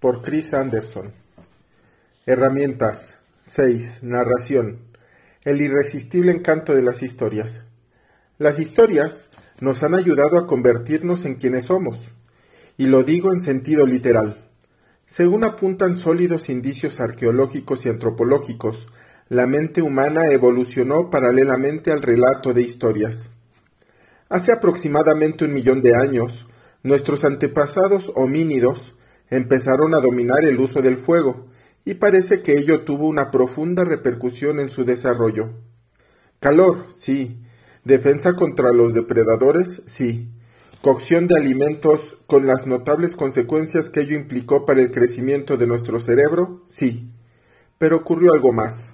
Por Chris Anderson. Herramientas 6. Narración. El irresistible encanto de las historias. Las historias nos han ayudado a convertirnos en quienes somos, y lo digo en sentido literal. Según apuntan sólidos indicios arqueológicos y antropológicos, la mente humana evolucionó paralelamente al relato de historias. Hace aproximadamente un millón de años, Nuestros antepasados homínidos empezaron a dominar el uso del fuego, y parece que ello tuvo una profunda repercusión en su desarrollo. Calor, sí. Defensa contra los depredadores, sí. Cocción de alimentos con las notables consecuencias que ello implicó para el crecimiento de nuestro cerebro, sí. Pero ocurrió algo más.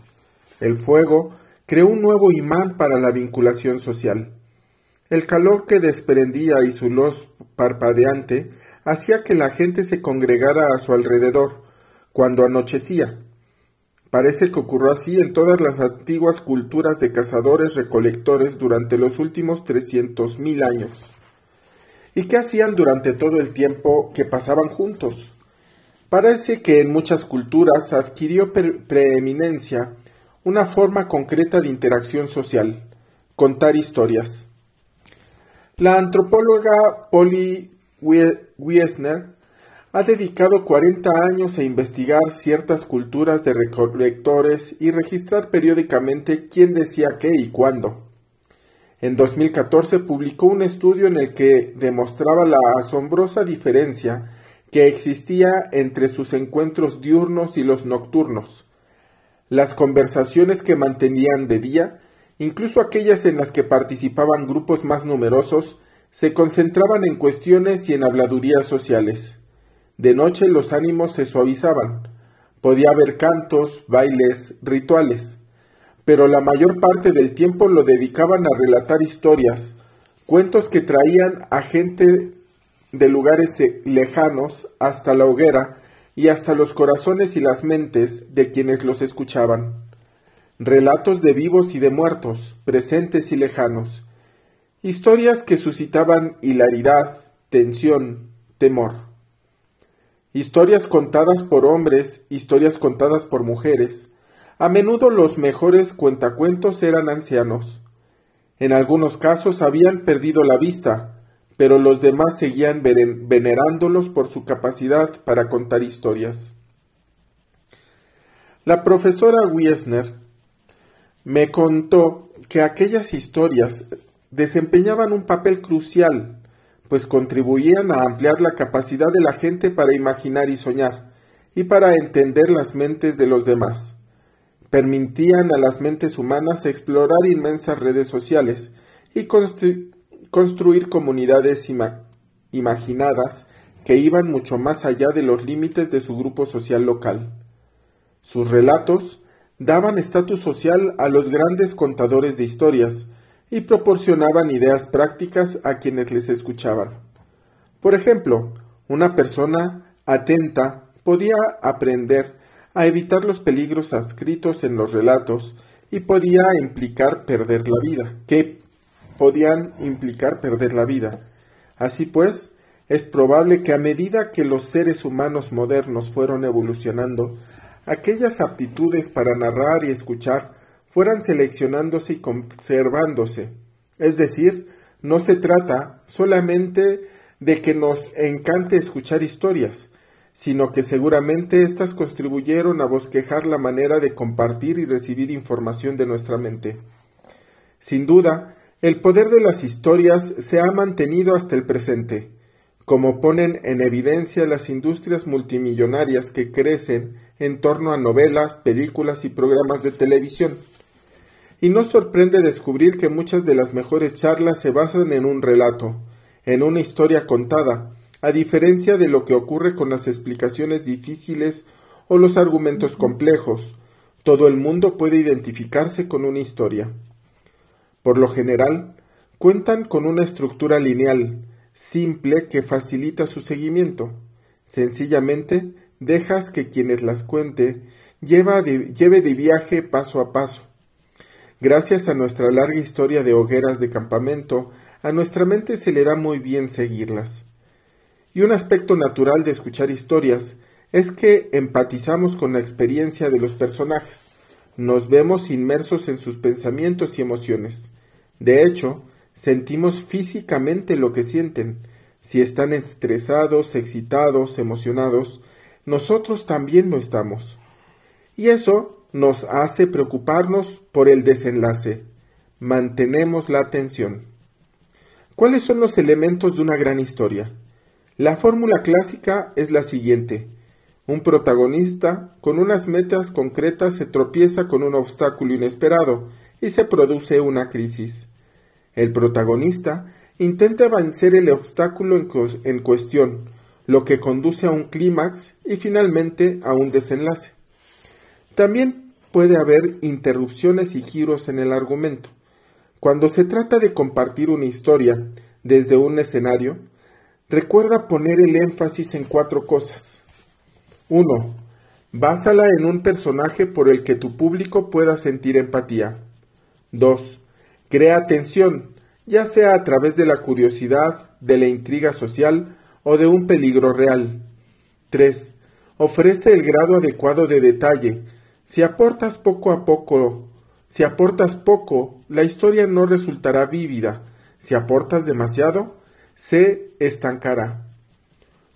El fuego creó un nuevo imán para la vinculación social. El calor que desprendía y su luz parpadeante hacía que la gente se congregara a su alrededor cuando anochecía. Parece que ocurrió así en todas las antiguas culturas de cazadores recolectores durante los últimos trescientos mil años. ¿Y qué hacían durante todo el tiempo que pasaban juntos? Parece que en muchas culturas adquirió preeminencia una forma concreta de interacción social, contar historias. La antropóloga Polly Wiesner ha dedicado 40 años a investigar ciertas culturas de recolectores y registrar periódicamente quién decía qué y cuándo. En 2014 publicó un estudio en el que demostraba la asombrosa diferencia que existía entre sus encuentros diurnos y los nocturnos. Las conversaciones que mantenían de día Incluso aquellas en las que participaban grupos más numerosos se concentraban en cuestiones y en habladurías sociales. De noche los ánimos se suavizaban. Podía haber cantos, bailes, rituales. Pero la mayor parte del tiempo lo dedicaban a relatar historias, cuentos que traían a gente de lugares lejanos hasta la hoguera y hasta los corazones y las mentes de quienes los escuchaban relatos de vivos y de muertos, presentes y lejanos, historias que suscitaban hilaridad, tensión, temor. Historias contadas por hombres, historias contadas por mujeres. A menudo los mejores cuentacuentos eran ancianos. En algunos casos habían perdido la vista, pero los demás seguían venerándolos por su capacidad para contar historias. La profesora Wiesner me contó que aquellas historias desempeñaban un papel crucial, pues contribuían a ampliar la capacidad de la gente para imaginar y soñar, y para entender las mentes de los demás. Permitían a las mentes humanas explorar inmensas redes sociales y construir comunidades imaginadas que iban mucho más allá de los límites de su grupo social local. Sus relatos daban estatus social a los grandes contadores de historias y proporcionaban ideas prácticas a quienes les escuchaban. Por ejemplo, una persona atenta podía aprender a evitar los peligros adscritos en los relatos y podía implicar perder la vida, que podían implicar perder la vida. Así pues, es probable que a medida que los seres humanos modernos fueron evolucionando, aquellas aptitudes para narrar y escuchar fueran seleccionándose y conservándose. Es decir, no se trata solamente de que nos encante escuchar historias, sino que seguramente éstas contribuyeron a bosquejar la manera de compartir y recibir información de nuestra mente. Sin duda, el poder de las historias se ha mantenido hasta el presente, como ponen en evidencia las industrias multimillonarias que crecen en torno a novelas, películas y programas de televisión. Y no sorprende descubrir que muchas de las mejores charlas se basan en un relato, en una historia contada, a diferencia de lo que ocurre con las explicaciones difíciles o los argumentos complejos. Todo el mundo puede identificarse con una historia. Por lo general, cuentan con una estructura lineal, simple que facilita su seguimiento. Sencillamente, dejas que quienes las cuente lleve de viaje paso a paso. Gracias a nuestra larga historia de hogueras de campamento, a nuestra mente se le da muy bien seguirlas. Y un aspecto natural de escuchar historias es que empatizamos con la experiencia de los personajes, nos vemos inmersos en sus pensamientos y emociones. De hecho, sentimos físicamente lo que sienten. Si están estresados, excitados, emocionados, nosotros también lo estamos. Y eso nos hace preocuparnos por el desenlace. Mantenemos la atención. ¿Cuáles son los elementos de una gran historia? La fórmula clásica es la siguiente. Un protagonista con unas metas concretas se tropieza con un obstáculo inesperado y se produce una crisis. El protagonista intenta vencer el obstáculo en, cuestión, lo que conduce a un clímax y finalmente a un desenlace. También puede haber interrupciones y giros en el argumento. Cuando se trata de compartir una historia desde un escenario, recuerda poner el énfasis en cuatro cosas. 1. Básala en un personaje por el que tu público pueda sentir empatía. 2. Crea tensión, ya sea a través de la curiosidad, de la intriga social o de un peligro real. 3. Ofrece el grado adecuado de detalle. Si aportas poco a poco, si aportas poco, la historia no resultará vívida. Si aportas demasiado, se estancará.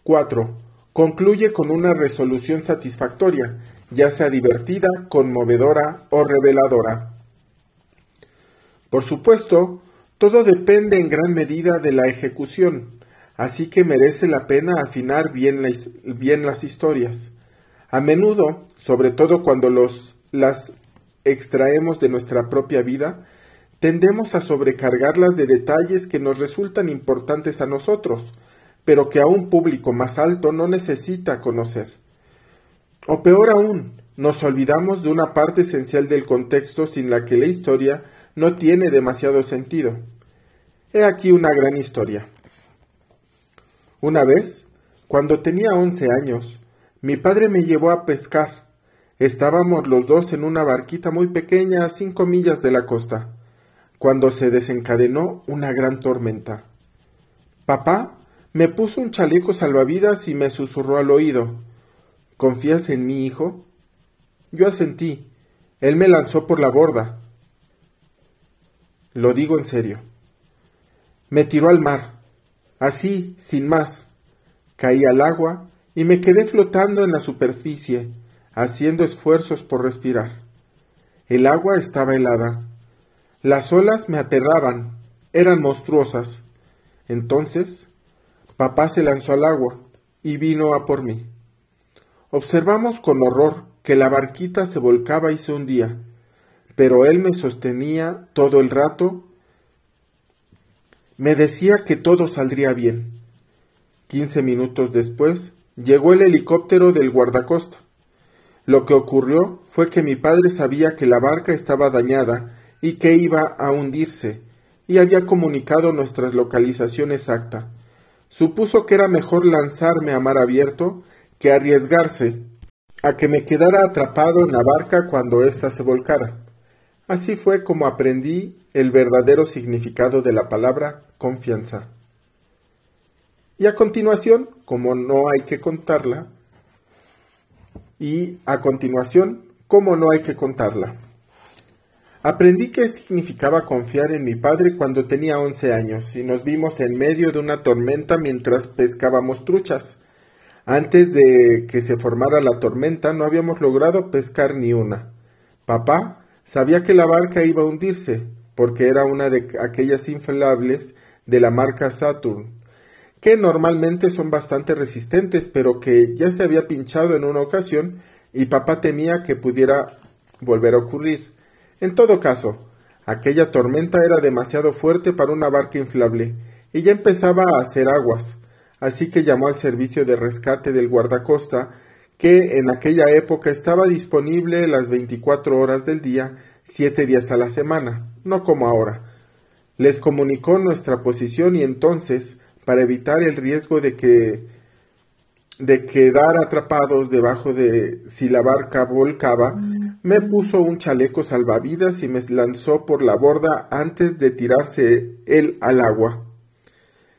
4. Concluye con una resolución satisfactoria, ya sea divertida, conmovedora o reveladora. Por supuesto, todo depende en gran medida de la ejecución, así que merece la pena afinar bien, las historias. A menudo, sobre todo cuando los, las extraemos de nuestra propia vida, tendemos a sobrecargarlas de detalles que nos resultan importantes a nosotros, pero que a un público más alto no necesita conocer. O peor aún, nos olvidamos de una parte esencial del contexto sin la que la historia no tiene demasiado sentido. He aquí una gran historia. Una vez, cuando tenía once años, mi padre me llevó a pescar. Estábamos los dos en una barquita muy pequeña a cinco millas de la costa, cuando se desencadenó una gran tormenta. Papá me puso un chaleco salvavidas y me susurró al oído. ¿Confías en mí, hijo? Yo asentí. Él me lanzó por la borda. Lo digo en serio. Me tiró al mar, así, sin más. Caí al agua y me quedé flotando en la superficie, haciendo esfuerzos por respirar. El agua estaba helada. Las olas me aterraban, eran monstruosas. Entonces, papá se lanzó al agua y vino a por mí. Observamos con horror que la barquita se volcaba y se hundía pero él me sostenía todo el rato, me decía que todo saldría bien. Quince minutos después llegó el helicóptero del guardacosta. Lo que ocurrió fue que mi padre sabía que la barca estaba dañada y que iba a hundirse, y había comunicado nuestra localización exacta. Supuso que era mejor lanzarme a mar abierto que arriesgarse a que me quedara atrapado en la barca cuando ésta se volcara. Así fue como aprendí el verdadero significado de la palabra confianza. Y a continuación, como no hay que contarla, y a continuación, como no hay que contarla. Aprendí qué significaba confiar en mi padre cuando tenía once años y nos vimos en medio de una tormenta mientras pescábamos truchas. Antes de que se formara la tormenta no habíamos logrado pescar ni una. Papá Sabía que la barca iba a hundirse, porque era una de aquellas inflables de la marca Saturn, que normalmente son bastante resistentes, pero que ya se había pinchado en una ocasión y papá temía que pudiera volver a ocurrir. En todo caso, aquella tormenta era demasiado fuerte para una barca inflable y ya empezaba a hacer aguas, así que llamó al servicio de rescate del guardacosta que en aquella época estaba disponible las 24 horas del día, siete días a la semana, no como ahora. Les comunicó nuestra posición y entonces, para evitar el riesgo de que de quedar atrapados debajo de si la barca volcaba, me puso un chaleco salvavidas y me lanzó por la borda antes de tirarse él al agua.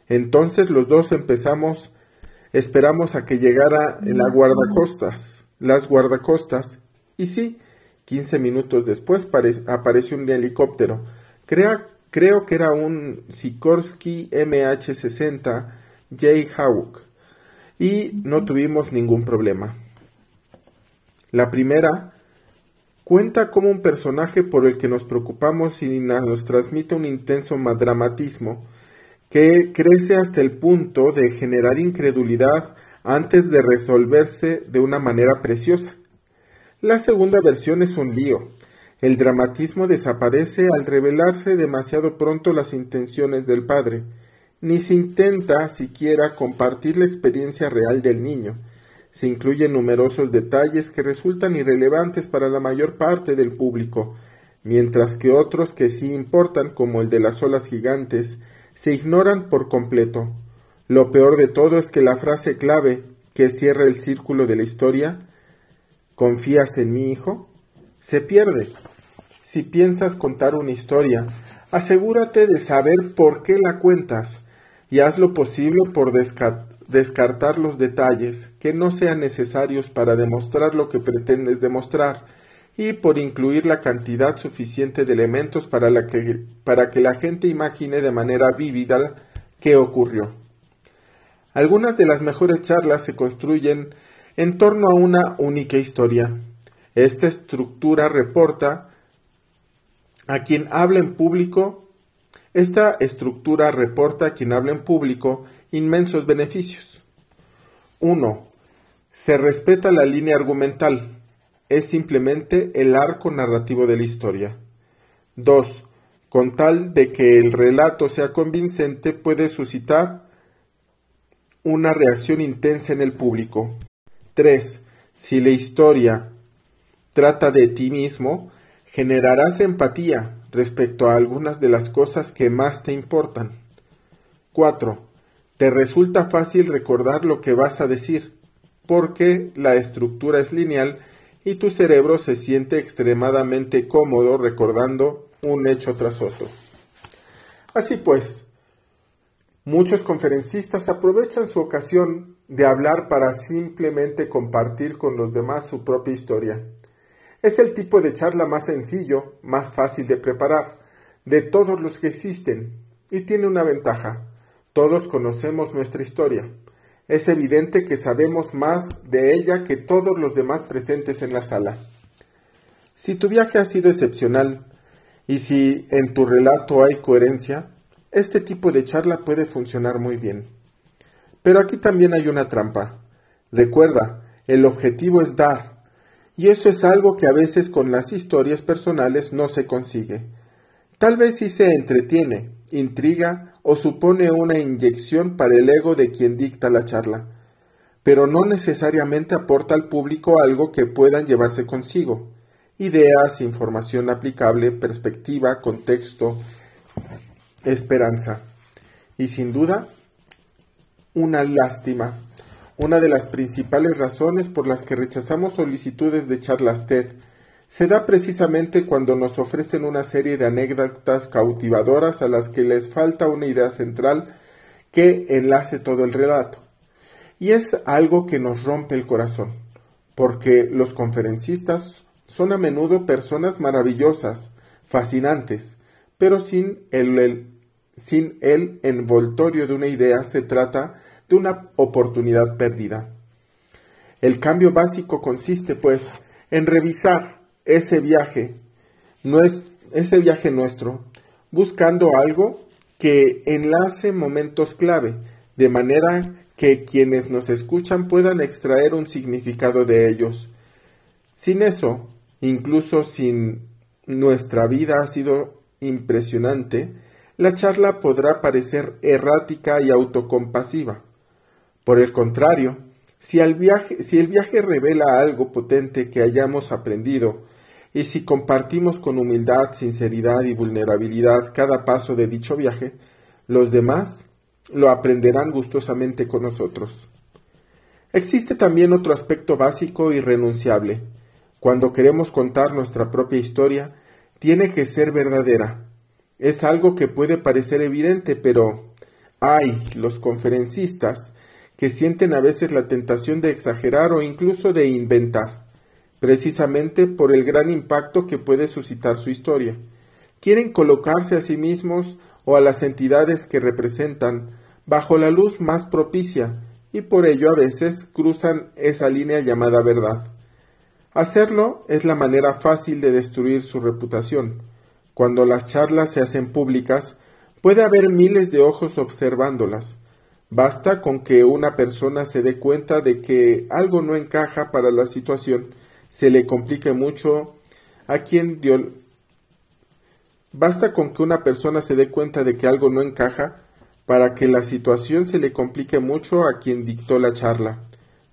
Entonces los dos empezamos Esperamos a que llegara la guardacostas, las guardacostas, y sí, 15 minutos después apareció un helicóptero. creo que era un Sikorsky MH-60 J. Hawk, y no tuvimos ningún problema. La primera cuenta como un personaje por el que nos preocupamos y nos transmite un intenso dramatismo que crece hasta el punto de generar incredulidad antes de resolverse de una manera preciosa. La segunda versión es un lío. El dramatismo desaparece al revelarse demasiado pronto las intenciones del padre. Ni se intenta siquiera compartir la experiencia real del niño. Se incluyen numerosos detalles que resultan irrelevantes para la mayor parte del público, mientras que otros que sí importan, como el de las olas gigantes, se ignoran por completo. Lo peor de todo es que la frase clave que cierra el círculo de la historia, ¿confías en mi hijo?, se pierde. Si piensas contar una historia, asegúrate de saber por qué la cuentas y haz lo posible por descartar los detalles que no sean necesarios para demostrar lo que pretendes demostrar y por incluir la cantidad suficiente de elementos para, que, para que la gente imagine de manera vívida qué ocurrió. Algunas de las mejores charlas se construyen en torno a una única historia. Esta estructura reporta a quien habla en público, esta estructura reporta a quien habla en público inmensos beneficios. 1. Se respeta la línea argumental es simplemente el arco narrativo de la historia. 2. Con tal de que el relato sea convincente, puede suscitar una reacción intensa en el público. 3. Si la historia trata de ti mismo, generarás empatía respecto a algunas de las cosas que más te importan. 4. Te resulta fácil recordar lo que vas a decir, porque la estructura es lineal y tu cerebro se siente extremadamente cómodo recordando un hecho tras otro. Así pues, muchos conferencistas aprovechan su ocasión de hablar para simplemente compartir con los demás su propia historia. Es el tipo de charla más sencillo, más fácil de preparar, de todos los que existen, y tiene una ventaja. Todos conocemos nuestra historia es evidente que sabemos más de ella que todos los demás presentes en la sala. Si tu viaje ha sido excepcional y si en tu relato hay coherencia, este tipo de charla puede funcionar muy bien. Pero aquí también hay una trampa. Recuerda, el objetivo es dar, y eso es algo que a veces con las historias personales no se consigue. Tal vez si se entretiene, intriga o supone una inyección para el ego de quien dicta la charla, pero no necesariamente aporta al público algo que puedan llevarse consigo, ideas, información aplicable, perspectiva, contexto, esperanza. Y sin duda, una lástima, una de las principales razones por las que rechazamos solicitudes de charlas TED se da precisamente cuando nos ofrecen una serie de anécdotas cautivadoras a las que les falta una idea central que enlace todo el relato. Y es algo que nos rompe el corazón, porque los conferencistas son a menudo personas maravillosas, fascinantes, pero sin el, sin el envoltorio de una idea se trata de una oportunidad perdida. El cambio básico consiste, pues, en revisar ese viaje, ese viaje nuestro, buscando algo que enlace momentos clave, de manera que quienes nos escuchan puedan extraer un significado de ellos. Sin eso, incluso sin nuestra vida ha sido impresionante, la charla podrá parecer errática y autocompasiva. Por el contrario, si el, viaje, si el viaje revela algo potente que hayamos aprendido y si compartimos con humildad, sinceridad y vulnerabilidad cada paso de dicho viaje, los demás lo aprenderán gustosamente con nosotros. Existe también otro aspecto básico y renunciable. Cuando queremos contar nuestra propia historia, tiene que ser verdadera. Es algo que puede parecer evidente, pero hay los conferencistas que sienten a veces la tentación de exagerar o incluso de inventar, precisamente por el gran impacto que puede suscitar su historia. Quieren colocarse a sí mismos o a las entidades que representan bajo la luz más propicia y por ello a veces cruzan esa línea llamada verdad. Hacerlo es la manera fácil de destruir su reputación. Cuando las charlas se hacen públicas, puede haber miles de ojos observándolas. Basta con que una persona se dé cuenta de que algo no encaja para la situación, se le complique mucho a quien dio. Basta con que una persona se dé cuenta de que algo no encaja para que la situación se le complique mucho a quien dictó la charla.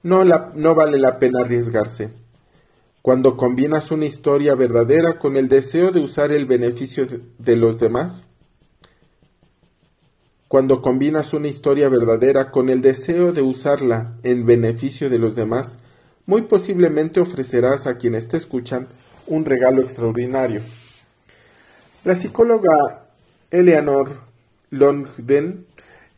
No, no vale la pena arriesgarse. Cuando combinas una historia verdadera con el deseo de usar el beneficio de los demás, cuando combinas una historia verdadera con el deseo de usarla en beneficio de los demás, muy posiblemente ofrecerás a quienes te escuchan un regalo extraordinario. La psicóloga Eleanor Longden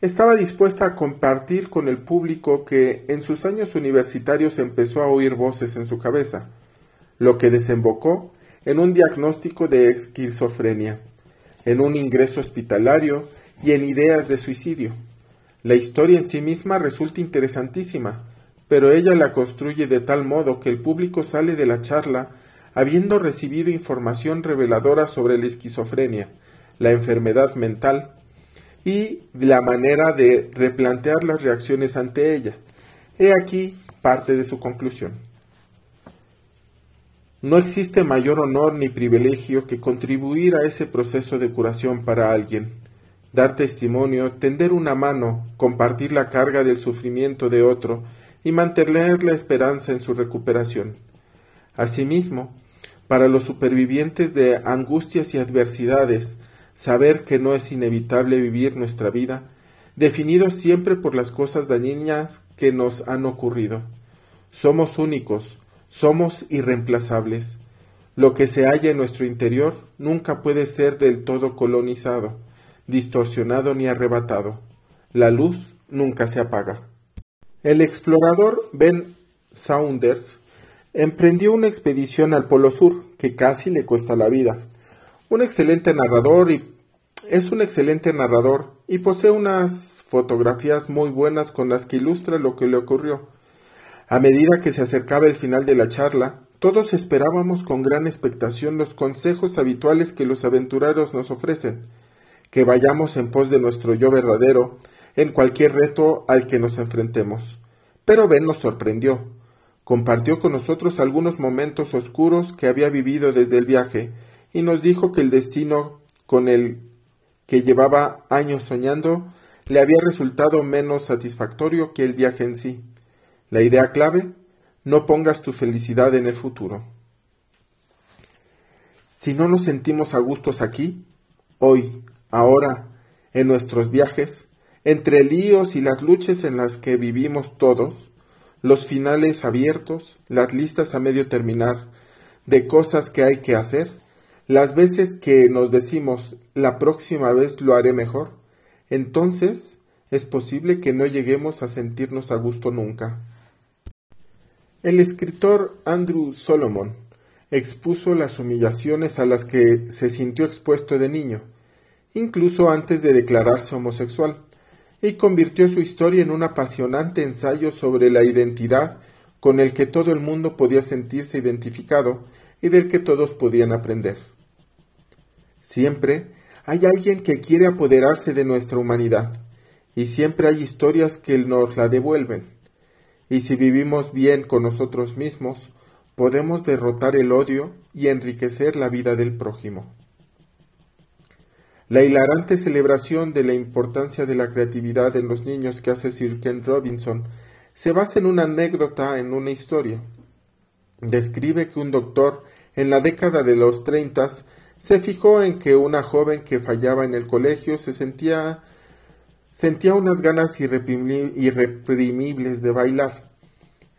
estaba dispuesta a compartir con el público que en sus años universitarios empezó a oír voces en su cabeza, lo que desembocó en un diagnóstico de esquizofrenia, en un ingreso hospitalario y en ideas de suicidio. La historia en sí misma resulta interesantísima, pero ella la construye de tal modo que el público sale de la charla habiendo recibido información reveladora sobre la esquizofrenia, la enfermedad mental, y la manera de replantear las reacciones ante ella. He aquí parte de su conclusión. No existe mayor honor ni privilegio que contribuir a ese proceso de curación para alguien, dar testimonio, tender una mano, compartir la carga del sufrimiento de otro y mantener la esperanza en su recuperación. Asimismo, para los supervivientes de angustias y adversidades, saber que no es inevitable vivir nuestra vida, definidos siempre por las cosas dañinas que nos han ocurrido. Somos únicos, somos irreemplazables. Lo que se halla en nuestro interior nunca puede ser del todo colonizado, distorsionado ni arrebatado. La luz nunca se apaga. El explorador Ben Saunders emprendió una expedición al Polo Sur que casi le cuesta la vida un excelente narrador y es un excelente narrador y posee unas fotografías muy buenas con las que ilustra lo que le ocurrió. A medida que se acercaba el final de la charla, todos esperábamos con gran expectación los consejos habituales que los aventureros nos ofrecen, que vayamos en pos de nuestro yo verdadero en cualquier reto al que nos enfrentemos. Pero Ben nos sorprendió. Compartió con nosotros algunos momentos oscuros que había vivido desde el viaje, y nos dijo que el destino con el que llevaba años soñando le había resultado menos satisfactorio que el viaje en sí. La idea clave, no pongas tu felicidad en el futuro. Si no nos sentimos a gustos aquí, hoy, ahora, en nuestros viajes, entre líos y las luchas en las que vivimos todos, los finales abiertos, las listas a medio terminar, de cosas que hay que hacer, las veces que nos decimos la próxima vez lo haré mejor, entonces es posible que no lleguemos a sentirnos a gusto nunca. El escritor Andrew Solomon expuso las humillaciones a las que se sintió expuesto de niño, incluso antes de declararse homosexual, y convirtió su historia en un apasionante ensayo sobre la identidad con el que todo el mundo podía sentirse identificado y del que todos podían aprender. Siempre hay alguien que quiere apoderarse de nuestra humanidad, y siempre hay historias que nos la devuelven. Y si vivimos bien con nosotros mismos, podemos derrotar el odio y enriquecer la vida del prójimo. La hilarante celebración de la importancia de la creatividad en los niños que hace Sir Ken Robinson se basa en una anécdota en una historia. Describe que un doctor en la década de los treintas se fijó en que una joven que fallaba en el colegio se sentía sentía unas ganas irreprimibles de bailar.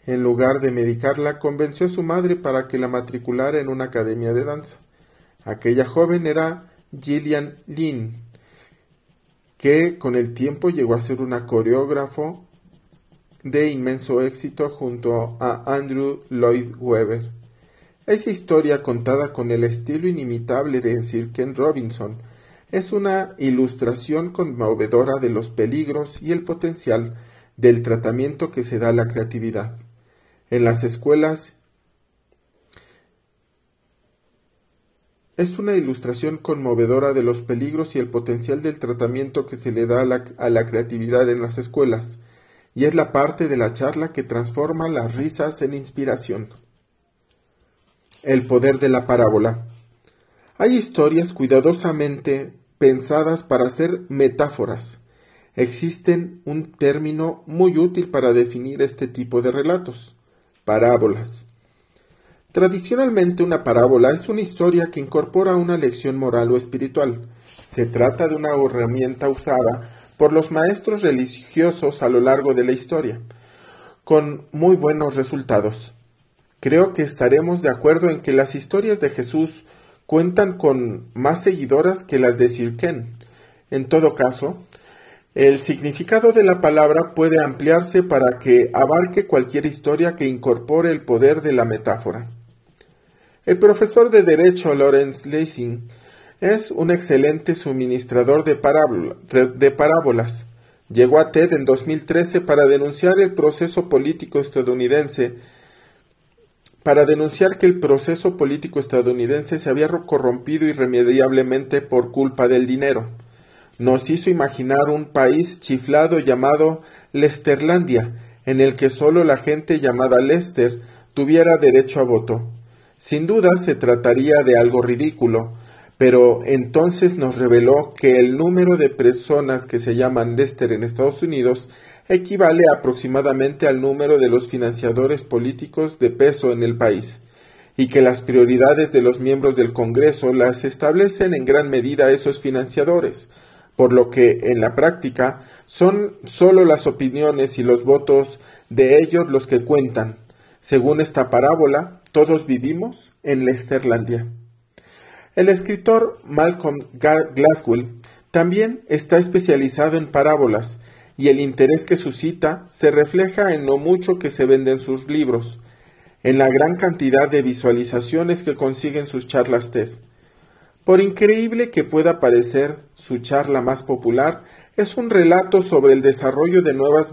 En lugar de medicarla, convenció a su madre para que la matriculara en una academia de danza. Aquella joven era Gillian Lynn, que con el tiempo llegó a ser una coreógrafo de inmenso éxito junto a Andrew Lloyd Webber. Esa historia contada con el estilo inimitable de Sir Ken Robinson es una ilustración conmovedora de los peligros y el potencial del tratamiento que se da a la creatividad. En las escuelas es una ilustración conmovedora de los peligros y el potencial del tratamiento que se le da a la, a la, creatividad en las escuelas, y es la parte de la charla que transforma las risas en inspiración. El poder de la parábola. Hay historias cuidadosamente pensadas para ser metáforas. Existen un término muy útil para definir este tipo de relatos, parábolas. Tradicionalmente una parábola es una historia que incorpora una lección moral o espiritual. Se trata de una herramienta usada por los maestros religiosos a lo largo de la historia, con muy buenos resultados. Creo que estaremos de acuerdo en que las historias de Jesús cuentan con más seguidoras que las de Sirken. En todo caso, el significado de la palabra puede ampliarse para que abarque cualquier historia que incorpore el poder de la metáfora. El profesor de Derecho Lawrence Lessing es un excelente suministrador de, de parábolas. Llegó a TED en 2013 para denunciar el proceso político estadounidense para denunciar que el proceso político estadounidense se había corrompido irremediablemente por culpa del dinero. Nos hizo imaginar un país chiflado llamado Lesterlandia, en el que solo la gente llamada Lester tuviera derecho a voto. Sin duda se trataría de algo ridículo, pero entonces nos reveló que el número de personas que se llaman Lester en Estados Unidos equivale aproximadamente al número de los financiadores políticos de peso en el país, y que las prioridades de los miembros del Congreso las establecen en gran medida esos financiadores, por lo que en la práctica son sólo las opiniones y los votos de ellos los que cuentan. Según esta parábola, todos vivimos en Lesterlandia. El escritor Malcolm Gladwell también está especializado en parábolas y el interés que suscita se refleja en lo mucho que se venden sus libros, en la gran cantidad de visualizaciones que consiguen sus charlas TED. Por increíble que pueda parecer, su charla más popular es un relato sobre el desarrollo de nuevas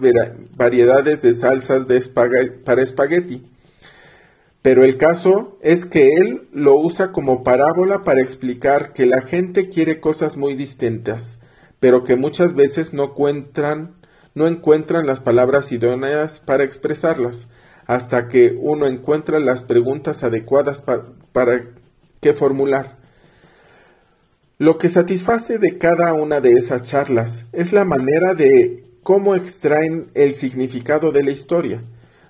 variedades de salsas para espagueti. Pero el caso es que él lo usa como parábola para explicar que la gente quiere cosas muy distintas, pero que muchas veces no encuentran no encuentran las palabras idóneas para expresarlas, hasta que uno encuentra las preguntas adecuadas para, qué formular. Lo que satisface de cada una de esas charlas es la manera de cómo extraen el significado de la historia.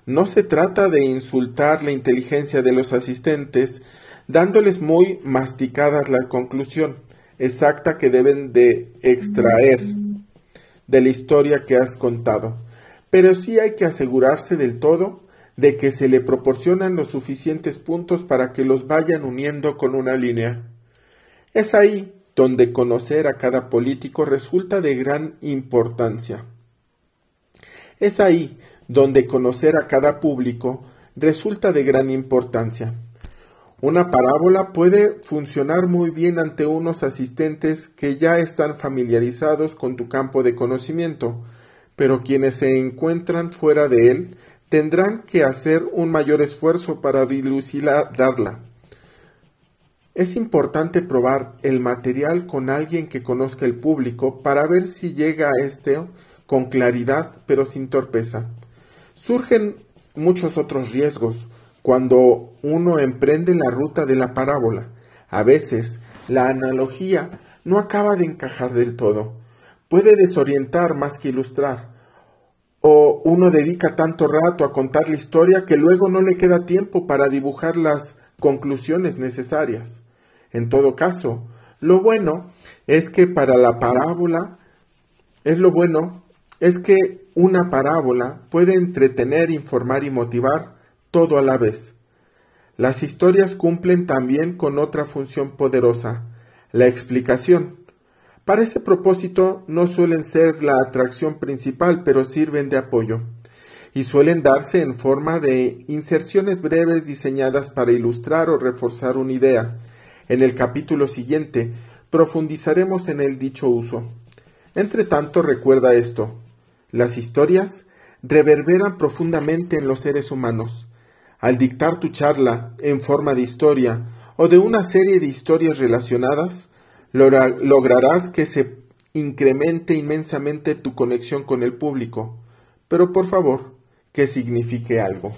No se trata de insultar la inteligencia de los asistentes, dándoles muy masticadas la conclusión exacta que deben de extraer de la historia que has contado, pero sí hay que asegurarse del todo de que se le proporcionan los suficientes puntos para que los vayan uniendo con una línea. Es ahí donde conocer a cada político resulta de gran importancia. Es ahí donde conocer a cada público resulta de gran importancia. Una parábola puede funcionar muy bien ante unos asistentes que ya están familiarizados con tu campo de conocimiento, pero quienes se encuentran fuera de él tendrán que hacer un mayor esfuerzo para dilucidarla. Es importante probar el material con alguien que conozca el público para ver si llega a este con claridad pero sin torpeza. Surgen muchos otros riesgos, cuando uno emprende la ruta de la parábola. A veces la analogía no acaba de encajar del todo. Puede desorientar más que ilustrar. O uno dedica tanto rato a contar la historia que luego no le queda tiempo para dibujar las conclusiones necesarias. En todo caso, lo bueno es que para la parábola es lo bueno es que una parábola puede entretener, informar y motivar todo a la vez. Las historias cumplen también con otra función poderosa, la explicación. Para ese propósito no suelen ser la atracción principal, pero sirven de apoyo. y suelen darse en forma de inserciones breves diseñadas para ilustrar o reforzar una idea. En el capítulo siguiente profundizaremos en el dicho uso. Entre tanto, recuerda esto. Las historias reverberan profundamente en los seres humanos. Al dictar tu charla en forma de historia o de una serie de historias relacionadas, lograrás que se incremente inmensamente tu conexión con el público. Pero por favor, que signifique algo.